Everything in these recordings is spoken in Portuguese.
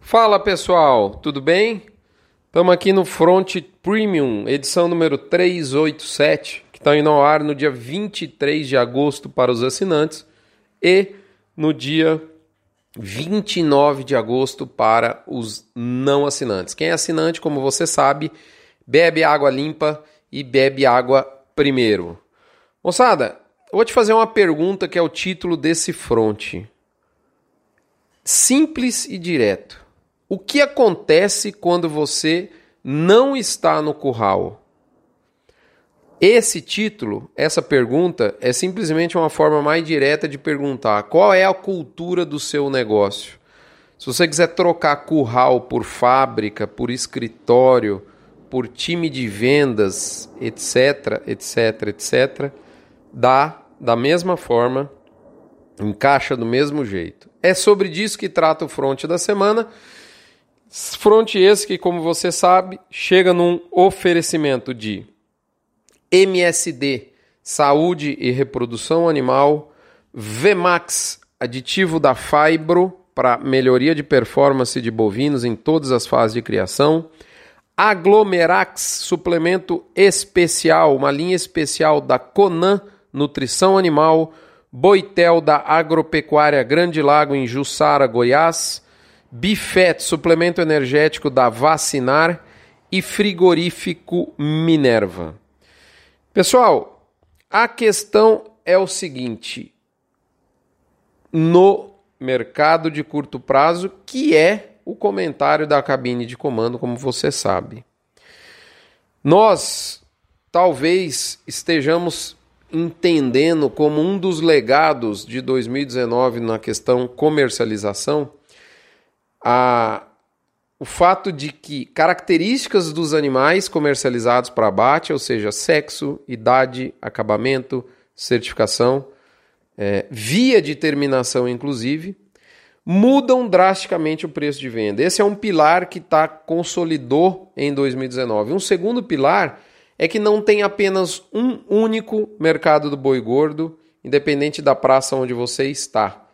Fala pessoal, tudo bem? Estamos aqui no Front Premium, edição número 387, que está indo ao ar no dia 23 de agosto para os assinantes e no dia 29 de agosto para os não assinantes. Quem é assinante, como você sabe, bebe água limpa e bebe água primeiro. Moçada, vou te fazer uma pergunta que é o título desse front. Simples e direto. O que acontece quando você não está no curral? Esse título, essa pergunta, é simplesmente uma forma mais direta de perguntar qual é a cultura do seu negócio. Se você quiser trocar curral por fábrica, por escritório, por time de vendas, etc, etc, etc, dá da mesma forma, encaixa do mesmo jeito. É sobre disso que trata o fronte da semana. Fronte esse que, como você sabe, chega num oferecimento de MSD, Saúde e Reprodução Animal, VMAX, aditivo da Fibro para melhoria de performance de bovinos em todas as fases de criação, Aglomerax, suplemento especial, uma linha especial da Conan Nutrição Animal, Boitel da Agropecuária Grande Lago em Jussara, Goiás, Bifet, suplemento energético da Vacinar e frigorífico Minerva. Pessoal, a questão é o seguinte: no mercado de curto prazo, que é o comentário da cabine de comando, como você sabe. Nós talvez estejamos entendendo como um dos legados de 2019 na questão comercialização a, o fato de que características dos animais comercializados para abate, ou seja, sexo, idade, acabamento, certificação, é, via de terminação inclusive, mudam drasticamente o preço de venda. Esse é um pilar que está consolidou em 2019. Um segundo pilar é que não tem apenas um único mercado do boi gordo, independente da praça onde você está.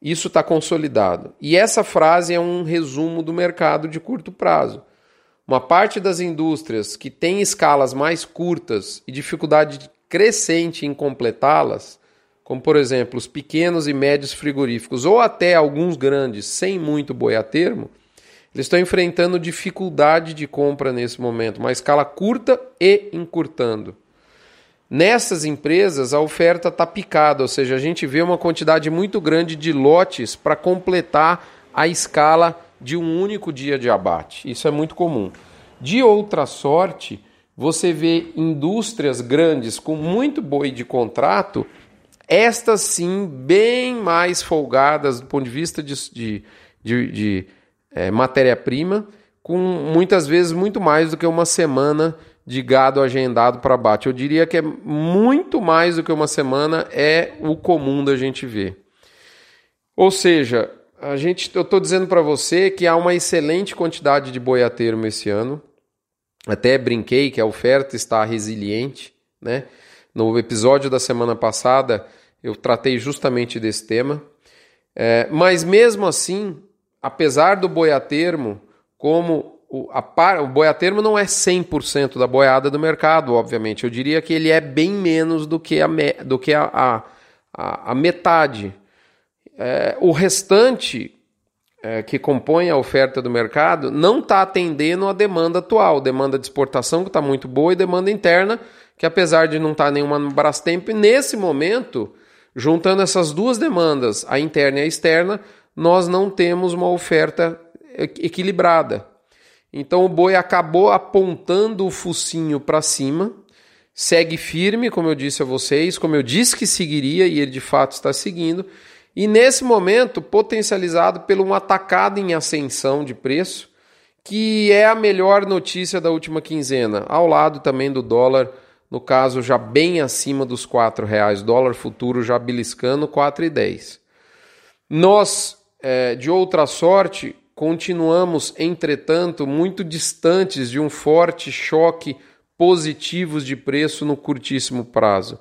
Isso está consolidado. E essa frase é um resumo do mercado de curto prazo. Uma parte das indústrias que tem escalas mais curtas e dificuldade crescente em completá-las, como por exemplo os pequenos e médios frigoríficos ou até alguns grandes sem muito boi a termo, eles estão enfrentando dificuldade de compra nesse momento, uma escala curta e encurtando. Nessas empresas, a oferta está picada, ou seja, a gente vê uma quantidade muito grande de lotes para completar a escala de um único dia de abate. Isso é muito comum. De outra sorte, você vê indústrias grandes com muito boi de contrato, estas sim bem mais folgadas do ponto de vista de, de, de, de é, matéria-prima, com muitas vezes muito mais do que uma semana de gado agendado para abate. Eu diria que é muito mais do que uma semana, é o comum da gente ver. Ou seja, a gente, eu estou dizendo para você que há uma excelente quantidade de boi a termo esse ano. Até brinquei que a oferta está resiliente. Né? No episódio da semana passada, eu tratei justamente desse tema. É, mas mesmo assim, apesar do boi a termo, como o, a, o boi a termo não é 100% da boiada do mercado, obviamente. Eu diria que ele é bem menos do que a, do que a, a, a, a metade. É, o restante é, que compõe a oferta do mercado não está atendendo a demanda atual, demanda de exportação que está muito boa e demanda interna, que apesar de não estar tá nenhuma no Brastemp, nesse momento, juntando essas duas demandas, a interna e a externa, nós não temos uma oferta equilibrada. Então o boi acabou apontando o focinho para cima, segue firme, como eu disse a vocês, como eu disse que seguiria e ele de fato está seguindo. E nesse momento, potencializado por um atacado em ascensão de preço, que é a melhor notícia da última quinzena, ao lado também do dólar, no caso já bem acima dos R$ reais, dólar futuro já beliscando 4,10. Nós, é, de outra sorte, Continuamos, entretanto, muito distantes de um forte choque positivo de preço no curtíssimo prazo.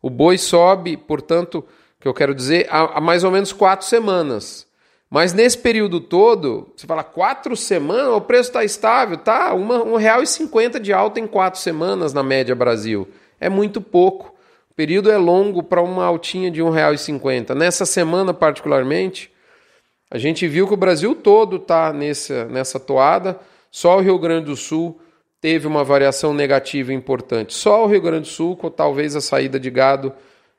O boi sobe, portanto, que eu quero dizer, há, há mais ou menos quatro semanas. Mas nesse período todo, você fala quatro semanas, o preço está estável, tá? E cinquenta de alta em quatro semanas na média Brasil. É muito pouco. O período é longo para uma altinha de e cinquenta. Nessa semana particularmente, a gente viu que o Brasil todo está nessa, nessa toada. Só o Rio Grande do Sul teve uma variação negativa importante. Só o Rio Grande do Sul, com talvez a saída de gado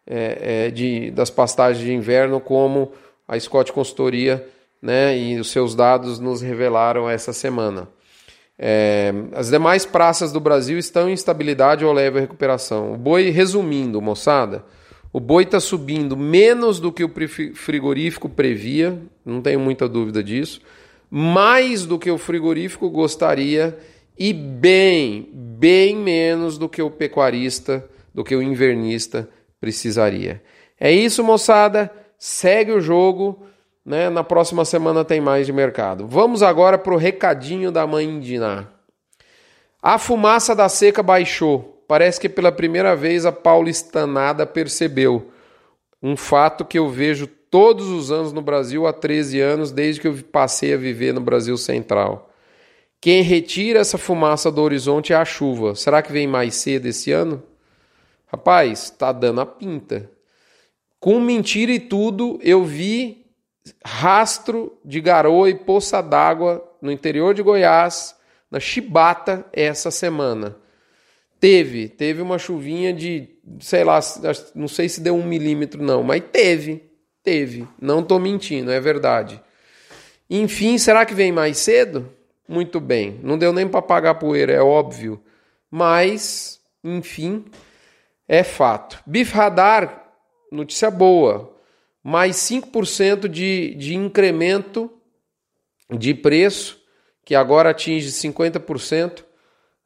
é, é, de, das pastagens de inverno, como a Scott Consultoria né, e os seus dados nos revelaram essa semana. É, as demais praças do Brasil estão em estabilidade ou leve recuperação. O boi, resumindo, moçada, o boi está subindo menos do que o frigorífico previa, não tenho muita dúvida disso, mais do que o frigorífico gostaria e bem, bem menos do que o pecuarista, do que o invernista precisaria. É isso, moçada. Segue o jogo. Né? Na próxima semana tem mais de mercado. Vamos agora para o recadinho da mãe Indiná. A fumaça da seca baixou. Parece que pela primeira vez a paulistanada percebeu. Um fato que eu vejo todos os anos no Brasil há 13 anos, desde que eu passei a viver no Brasil Central. Quem retira essa fumaça do horizonte é a chuva. Será que vem mais cedo esse ano? Rapaz, está dando a pinta. Com mentira e tudo, eu vi rastro de garoa e poça d'água no interior de Goiás, na Chibata, essa semana. Teve, teve uma chuvinha de, sei lá, não sei se deu um milímetro não, mas teve, teve. Não estou mentindo, é verdade. Enfim, será que vem mais cedo? Muito bem, não deu nem para pagar poeira, é óbvio. Mas, enfim, é fato. Bif Radar, notícia boa, mais 5% de, de incremento de preço, que agora atinge 50%.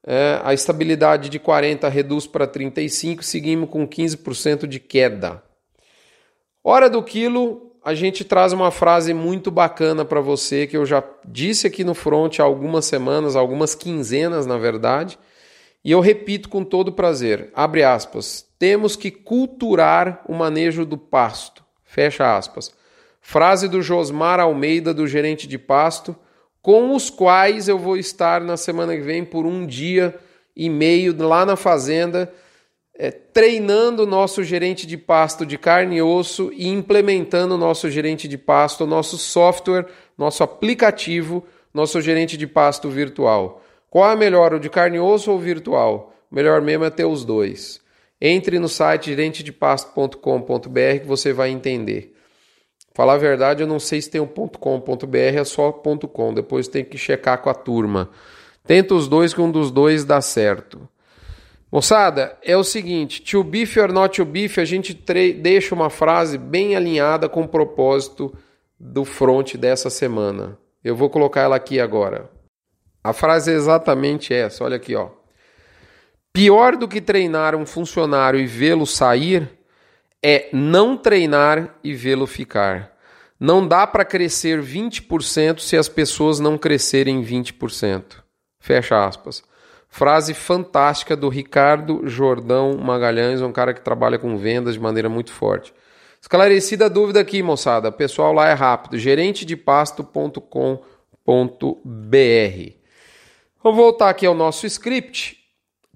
É, a estabilidade de 40 reduz para 35, seguimos com 15% de queda. Hora do quilo, a gente traz uma frase muito bacana para você que eu já disse aqui no front há algumas semanas, algumas quinzenas, na verdade, e eu repito com todo prazer. Abre aspas. Temos que culturar o manejo do pasto. Fecha aspas. Frase do Josmar Almeida, do gerente de pasto, com os quais eu vou estar na semana que vem por um dia e meio lá na fazenda, é, treinando o nosso gerente de pasto de carne e osso e implementando o nosso gerente de pasto, nosso software, nosso aplicativo, nosso gerente de pasto virtual. Qual é melhor, o de carne e osso ou virtual? Melhor mesmo é ter os dois. Entre no site gerentedepasto.com.br que você vai entender. Falar a verdade, eu não sei se tem um .com.br, é só .com. Depois tem que checar com a turma. Tenta os dois que um dos dois dá certo. Moçada, é o seguinte, to beef or not to beef, a gente deixa uma frase bem alinhada com o propósito do front dessa semana. Eu vou colocar ela aqui agora. A frase é exatamente essa, olha aqui, ó. Pior do que treinar um funcionário e vê-lo sair é não treinar e vê-lo ficar. Não dá para crescer 20% se as pessoas não crescerem 20%. Fecha aspas. Frase fantástica do Ricardo Jordão Magalhães, um cara que trabalha com vendas de maneira muito forte. Esclarecida a dúvida aqui, moçada. Pessoal lá é rápido. gerentedepasto.com.br. Vamos voltar aqui ao nosso script.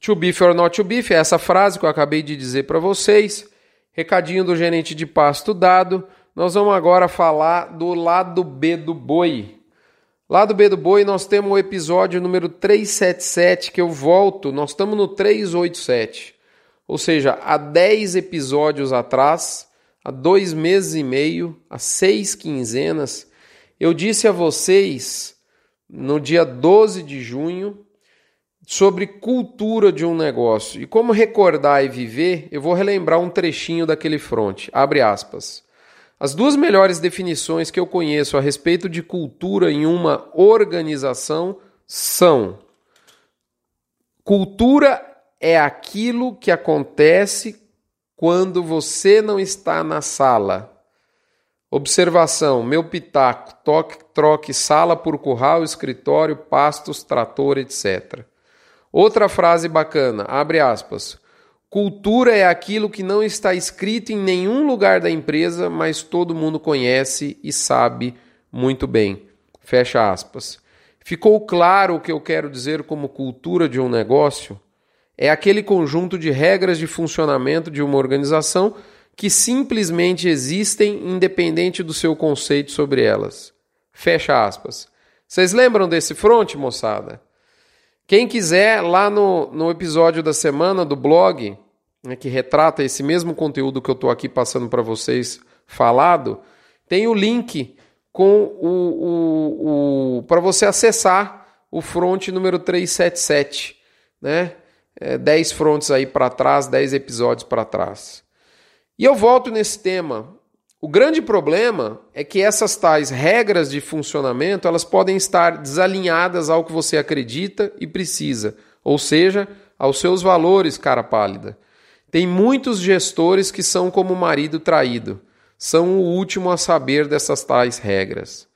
To beef or not to beef, é essa frase que eu acabei de dizer para vocês. Recadinho do gerente de pasto dado. Nós vamos agora falar do lado B do boi. Lado B do boi, nós temos o episódio número 377 que eu volto. Nós estamos no 387. Ou seja, há 10 episódios atrás, há dois meses e meio, há seis quinzenas, eu disse a vocês no dia 12 de junho sobre cultura de um negócio. E como recordar e viver, eu vou relembrar um trechinho daquele fronte. Abre aspas. As duas melhores definições que eu conheço a respeito de cultura em uma organização são: cultura é aquilo que acontece quando você não está na sala. Observação: meu pitaco, toque, troque sala por curral, escritório, pastos, trator, etc. Outra frase bacana, abre aspas. Cultura é aquilo que não está escrito em nenhum lugar da empresa, mas todo mundo conhece e sabe muito bem. Fecha aspas. Ficou claro o que eu quero dizer como cultura de um negócio? É aquele conjunto de regras de funcionamento de uma organização que simplesmente existem independente do seu conceito sobre elas. Fecha aspas. Vocês lembram desse fronte, moçada? Quem quiser, lá no, no episódio da semana do blog, né, que retrata esse mesmo conteúdo que eu estou aqui passando para vocês falado, tem o link com o, o, o para você acessar o front número 377, né? É, 10 frontes aí para trás, 10 episódios para trás. E eu volto nesse tema. O grande problema é que essas tais regras de funcionamento, elas podem estar desalinhadas ao que você acredita e precisa, ou seja, aos seus valores, cara pálida. Tem muitos gestores que são como o marido traído, são o último a saber dessas tais regras.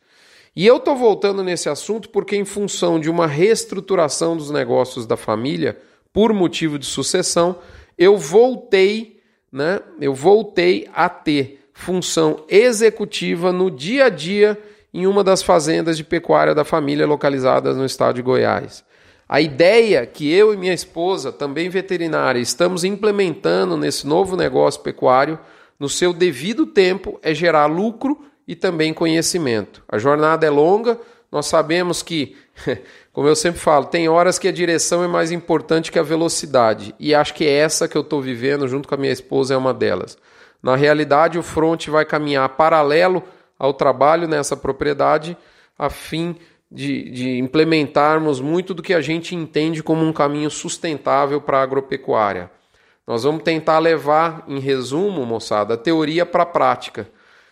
E eu estou voltando nesse assunto porque, em função de uma reestruturação dos negócios da família, por motivo de sucessão, eu voltei, né? Eu voltei a ter função executiva no dia a dia em uma das fazendas de pecuária da família localizadas no estado de Goiás. A ideia que eu e minha esposa, também veterinária, estamos implementando nesse novo negócio pecuário, no seu devido tempo, é gerar lucro e também conhecimento. A jornada é longa, nós sabemos que, como eu sempre falo, tem horas que a direção é mais importante que a velocidade, e acho que é essa que eu estou vivendo junto com a minha esposa é uma delas. Na realidade, o front vai caminhar paralelo ao trabalho nessa propriedade, a fim de, de implementarmos muito do que a gente entende como um caminho sustentável para a agropecuária. Nós vamos tentar levar, em resumo, moçada, a teoria para a prática,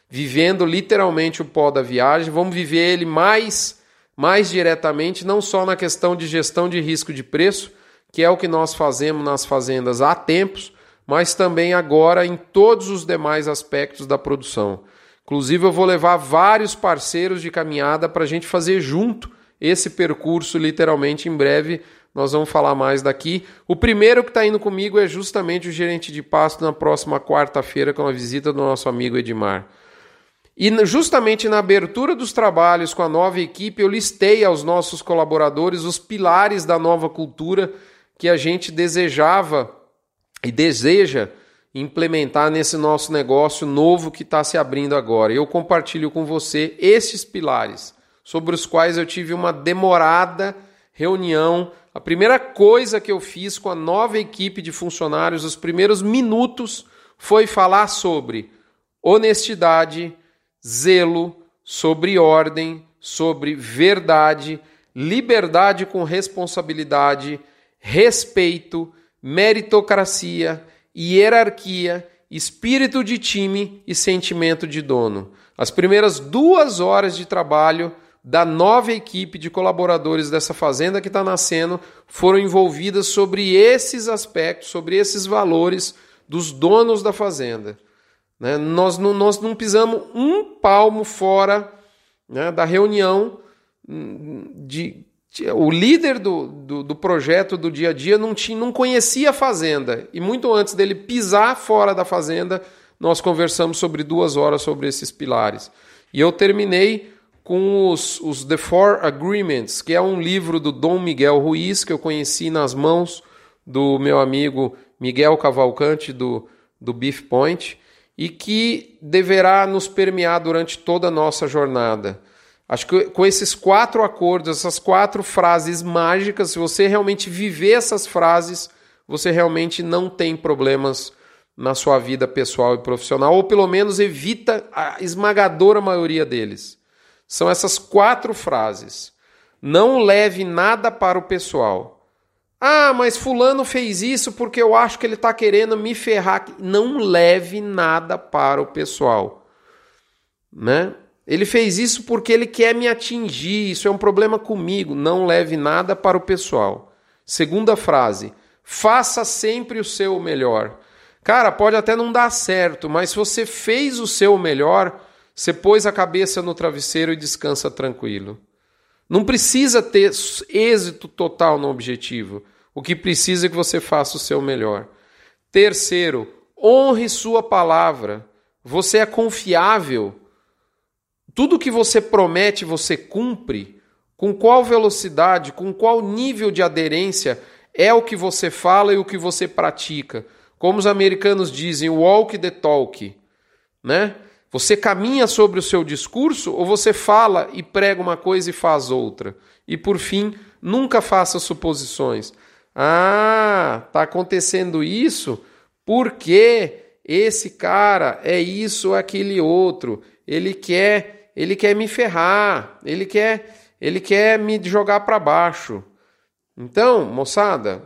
vivendo literalmente o pó da viagem, vamos viver ele mais, mais diretamente, não só na questão de gestão de risco de preço, que é o que nós fazemos nas fazendas há tempos, mas também agora em todos os demais aspectos da produção. Inclusive, eu vou levar vários parceiros de caminhada para a gente fazer junto esse percurso, literalmente, em breve. Nós vamos falar mais daqui. O primeiro que está indo comigo é justamente o gerente de pasto na próxima quarta-feira, com a visita do nosso amigo Edmar. E justamente na abertura dos trabalhos com a nova equipe, eu listei aos nossos colaboradores os pilares da nova cultura que a gente desejava e deseja implementar nesse nosso negócio novo que está se abrindo agora. Eu compartilho com você esses pilares, sobre os quais eu tive uma demorada reunião. A primeira coisa que eu fiz com a nova equipe de funcionários, os primeiros minutos, foi falar sobre honestidade, zelo, sobre ordem, sobre verdade, liberdade com responsabilidade, respeito, meritocracia hierarquia, espírito de time e sentimento de dono. As primeiras duas horas de trabalho da nova equipe de colaboradores dessa fazenda que está nascendo foram envolvidas sobre esses aspectos, sobre esses valores dos donos da fazenda. Né? Nós, não, nós não pisamos um palmo fora né, da reunião hum, de o líder do, do, do, projeto do dia a dia não, tinha, não conhecia a fazenda. E muito antes dele pisar fora da fazenda, nós conversamos sobre duas horas sobre esses pilares. E eu terminei com os, os The Four Agreements, que é um livro do Dom Miguel Ruiz, que eu conheci nas mãos do meu amigo Miguel Cavalcante, do, do Beef Point, e que deverá nos permear durante toda a nossa jornada. Acho que com esses quatro acordos, essas quatro frases mágicas, se você realmente viver essas frases, você realmente não tem problemas na sua vida pessoal e profissional, ou pelo menos evita a esmagadora maioria deles. São essas quatro frases. Não leve nada para o pessoal. Ah, mas Fulano fez isso porque eu acho que ele está querendo me ferrar. Não leve nada para o pessoal. Né? Ele fez isso porque ele quer me atingir, isso é um problema comigo. Não leve nada para o pessoal. Segunda frase: faça sempre o seu melhor. Cara, pode até não dar certo, mas se você fez o seu melhor, você pôs a cabeça no travesseiro e descansa tranquilo. Não precisa ter êxito total no objetivo. O que precisa é que você faça o seu melhor. Terceiro, honre sua palavra. Você é confiável tudo que você promete você cumpre, com qual velocidade, com qual nível de aderência é o que você fala e o que você pratica. Como os americanos dizem, walk the talk, né? Você caminha sobre o seu discurso ou você fala e prega uma coisa e faz outra? E por fim, nunca faça suposições. Ah, tá acontecendo isso porque esse cara é isso aquele outro. Ele quer, ele quer me ferrar, ele quer, ele quer me jogar para baixo. Então, moçada,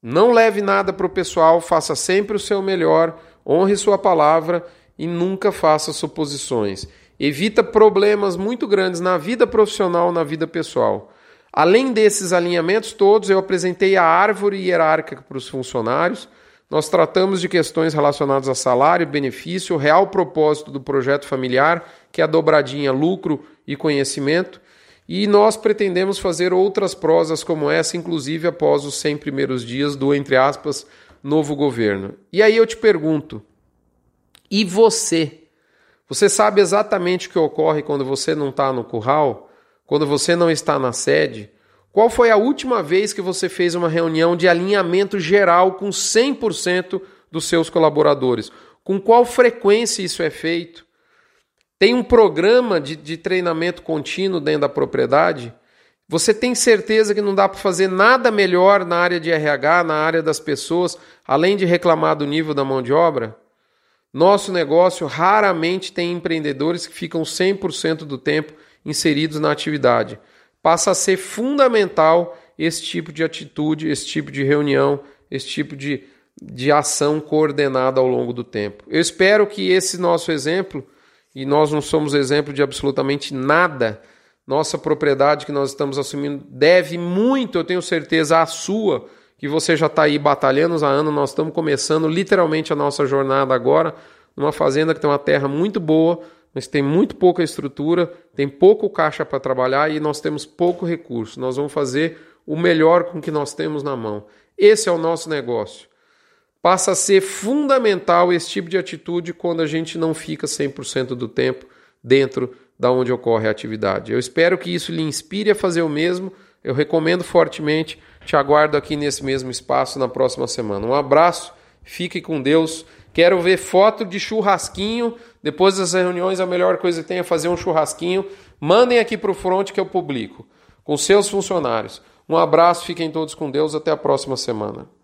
não leve nada para o pessoal, faça sempre o seu melhor, honre sua palavra e nunca faça suposições. Evita problemas muito grandes na vida profissional, na vida pessoal. Além desses alinhamentos todos, eu apresentei a árvore hierárquica para os funcionários. Nós tratamos de questões relacionadas a salário, benefício, real propósito do projeto familiar, que é a dobradinha lucro e conhecimento. E nós pretendemos fazer outras prosas como essa, inclusive após os 100 primeiros dias do, entre aspas, novo governo. E aí eu te pergunto: e você? Você sabe exatamente o que ocorre quando você não está no curral? Quando você não está na sede? Qual foi a última vez que você fez uma reunião de alinhamento geral com 100% dos seus colaboradores? Com qual frequência isso é feito? Tem um programa de, de treinamento contínuo dentro da propriedade? Você tem certeza que não dá para fazer nada melhor na área de RH, na área das pessoas, além de reclamar do nível da mão de obra? Nosso negócio raramente tem empreendedores que ficam 100% do tempo inseridos na atividade. Passa a ser fundamental esse tipo de atitude, esse tipo de reunião, esse tipo de, de ação coordenada ao longo do tempo. Eu espero que esse nosso exemplo e nós não somos exemplo de absolutamente nada. Nossa propriedade que nós estamos assumindo deve muito, eu tenho certeza, à sua, que você já está aí batalhando há anos. Nós estamos começando literalmente a nossa jornada agora, numa fazenda que tem uma terra muito boa, mas tem muito pouca estrutura, tem pouco caixa para trabalhar e nós temos pouco recurso. Nós vamos fazer o melhor com o que nós temos na mão. Esse é o nosso negócio passa a ser fundamental esse tipo de atitude quando a gente não fica 100% do tempo dentro da onde ocorre a atividade. Eu espero que isso lhe inspire a fazer o mesmo. Eu recomendo fortemente. Te aguardo aqui nesse mesmo espaço na próxima semana. Um abraço, fique com Deus. Quero ver foto de churrasquinho. Depois das reuniões, a melhor coisa que tem é fazer um churrasquinho. Mandem aqui para o front que eu publico, com seus funcionários. Um abraço, fiquem todos com Deus. Até a próxima semana.